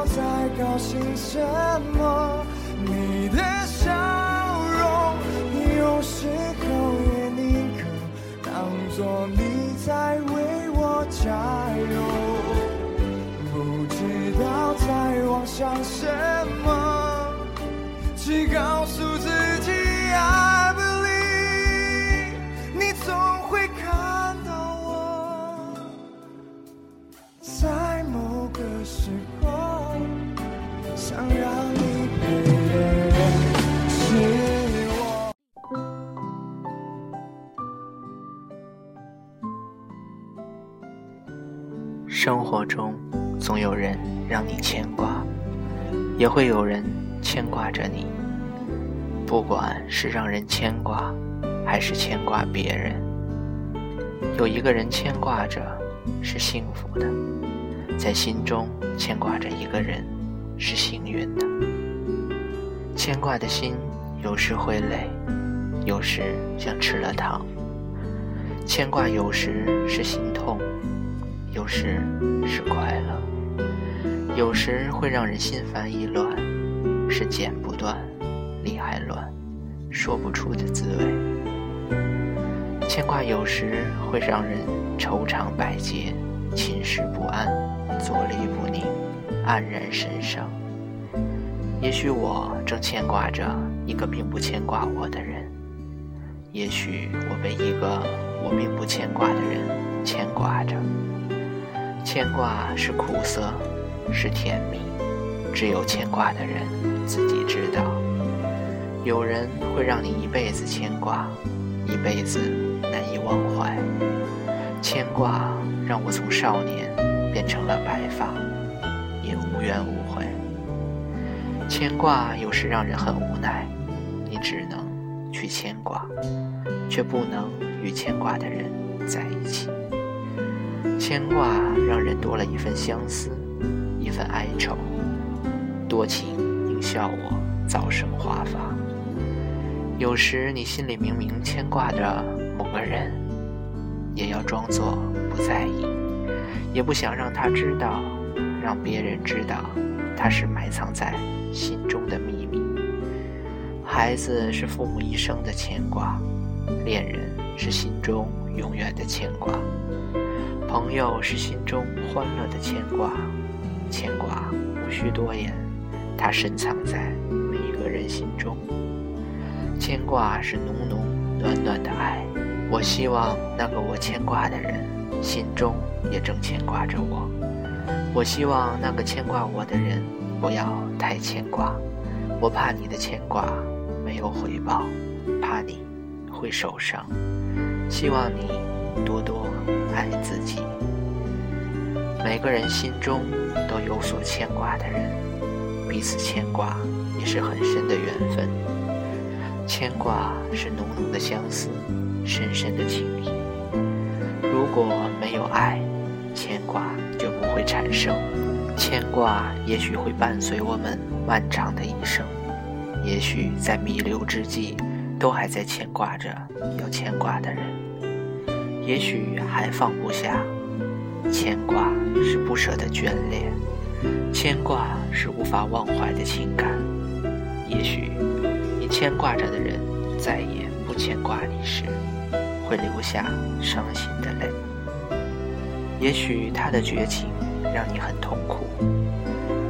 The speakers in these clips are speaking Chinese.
道在高兴什么。你的笑容，有时候也宁可当作你在为我加油。不知道在妄想什么，只告生活中总有人让你牵挂，也会有人牵挂着你。不管是让人牵挂，还是牵挂别人，有一个人牵挂着是幸福的，在心中牵挂着一个人是幸运的。牵挂的心有时会累，有时像吃了糖。牵挂有时是心痛。有时是快乐，有时会让人心烦意乱，是剪不断，理还乱，说不出的滋味。牵挂有时会让人愁肠百结，寝食不安，坐立不宁，黯然神伤。也许我正牵挂着一个并不牵挂我的人，也许我被一个我并不牵挂的人牵挂着。牵挂是苦涩，是甜蜜，只有牵挂的人自己知道。有人会让你一辈子牵挂，一辈子难以忘怀。牵挂让我从少年变成了白发，也无怨无悔。牵挂有时让人很无奈，你只能去牵挂，却不能与牵挂的人在一起。牵挂让人多了一份相思，一份哀愁。多情应笑我早生华发。有时你心里明明牵挂着某个人，也要装作不在意，也不想让他知道，让别人知道，他是埋藏在心中的秘密。孩子是父母一生的牵挂，恋人是心中永远的牵挂。朋友是心中欢乐的牵挂，牵挂无需多言，它深藏在每一个人心中。牵挂是浓浓暖暖的爱，我希望那个我牵挂的人心中也正牵挂着我。我希望那个牵挂我的人不要太牵挂，我怕你的牵挂没有回报，怕你会受伤。希望你多多。爱自己。每个人心中都有所牵挂的人，彼此牵挂也是很深的缘分。牵挂是浓浓的相思，深深的情谊。如果没有爱，牵挂就不会产生。牵挂也许会伴随我们漫长的一生，也许在弥留之际，都还在牵挂着要牵挂的人。也许还放不下，牵挂是不舍的眷恋，牵挂是无法忘怀的情感。也许你牵挂着的人再也不牵挂你时，会留下伤心的泪。也许他的绝情让你很痛苦，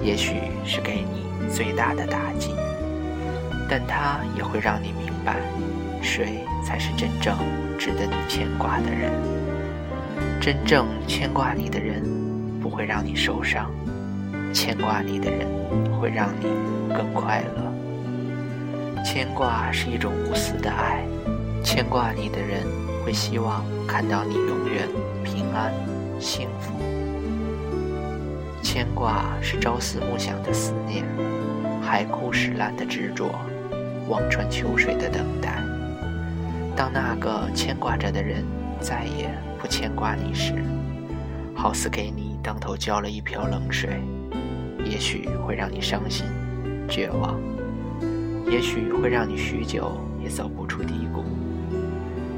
也许是给你最大的打击，但他也会让你明白，谁才是真正。值得你牵挂的人，真正牵挂你的人不会让你受伤，牵挂你的人会让你更快乐。牵挂是一种无私的爱，牵挂你的人会希望看到你永远平安幸福。牵挂是朝思暮想的思念，海枯石烂的执着，望穿秋水的等待。当那个牵挂着的人再也不牵挂你时，好似给你当头浇了一瓢冷水，也许会让你伤心、绝望，也许会让你许久也走不出低谷，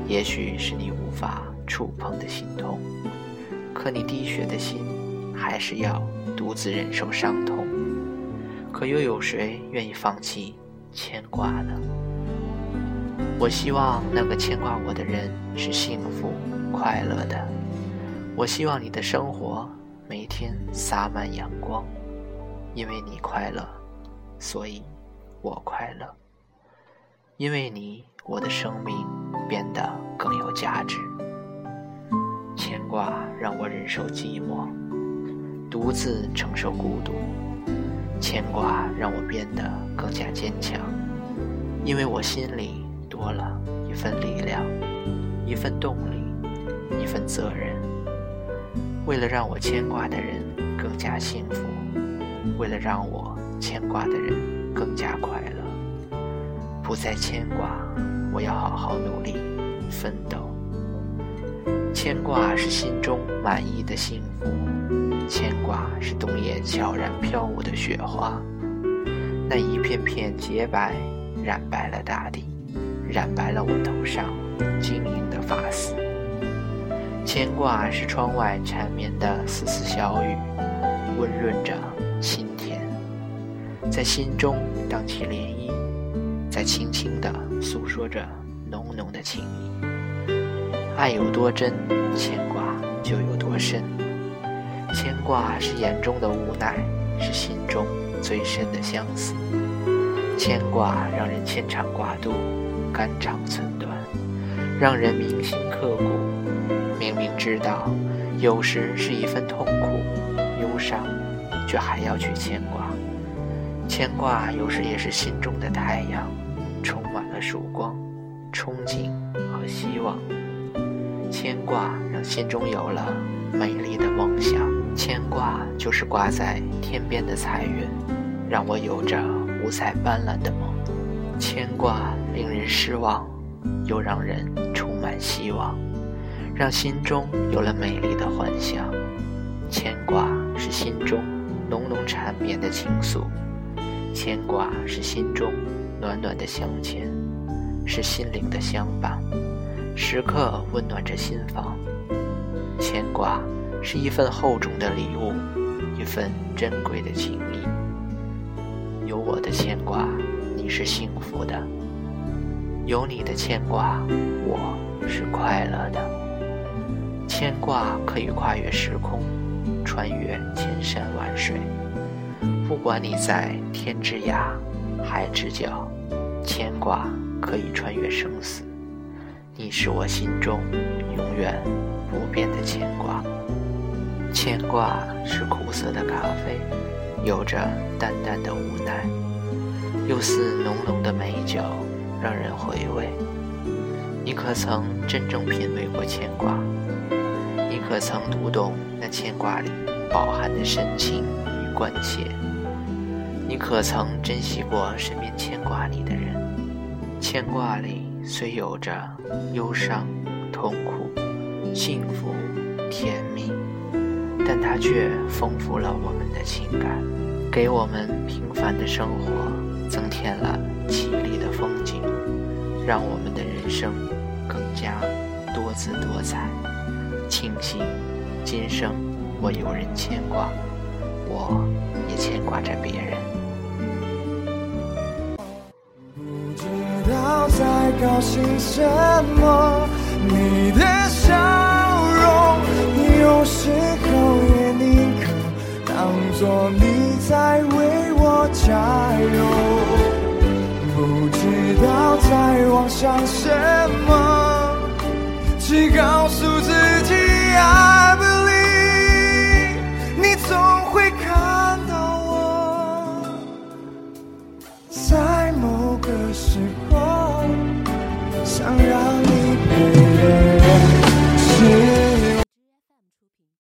也许是你无法触碰的心痛。可你滴血的心还是要独自忍受伤痛？可又有谁愿意放弃牵挂呢？我希望那个牵挂我的人是幸福快乐的。我希望你的生活每天洒满阳光，因为你快乐，所以我快乐。因为你，我的生命变得更有价值。牵挂让我忍受寂寞，独自承受孤独。牵挂让我变得更加坚强，因为我心里多了一份力量，一份动力，一份责任。为了让我牵挂的人更加幸福，为了让我牵挂的人更加快乐，不再牵挂，我要好好努力奋斗。牵挂是心中满意的幸福，牵挂是冬夜悄然飘舞的雪花，那一片片洁白染白了大地，染白了我头上晶莹的发丝。牵挂是窗外缠绵的丝丝小雨，温润着心田，在心中荡起涟漪，在轻轻地诉说着浓浓的情意。爱有多真，牵挂就有多深。牵挂是眼中的无奈，是心中最深的相思。牵挂让人牵肠挂肚，肝肠寸断，让人铭心刻骨。明明知道，有时是一份痛苦、忧伤，却还要去牵挂。牵挂有时也是心中的太阳，充满了曙光、憧憬和希望。牵挂让心中有了美丽的梦想，牵挂就是挂在天边的彩云，让我有着五彩斑斓的梦。牵挂人失望，又让人充满希望，让心中有了美丽的幻想。牵挂是心中浓浓缠绵的情愫，牵挂是心中暖暖的相牵，是心灵的相伴。时刻温暖着心房，牵挂是一份厚重的礼物，一份珍贵的情谊。有我的牵挂，你是幸福的；有你的牵挂，我是快乐的。牵挂可以跨越时空，穿越千山万水。不管你在天之涯，海之角，牵挂可以穿越生死。你是我心中永远不变的牵挂，牵挂是苦涩的咖啡，有着淡淡的无奈，又似浓浓的美酒，让人回味。你可曾真正品味过牵挂？你可曾读懂那牵挂里饱含的深情与关切？你可曾珍惜过身边牵挂你的人？牵挂里。虽有着忧伤、痛苦、幸福、甜蜜，但它却丰富了我们的情感，给我们平凡的生活增添了，让我们的人生更加多姿多彩。庆幸今生我有人牵挂，我也牵挂着别人。不知道在高兴什么？你的笑容，有时候也宁可当作你在为我加油。不要再妄想什么，只告诉自己。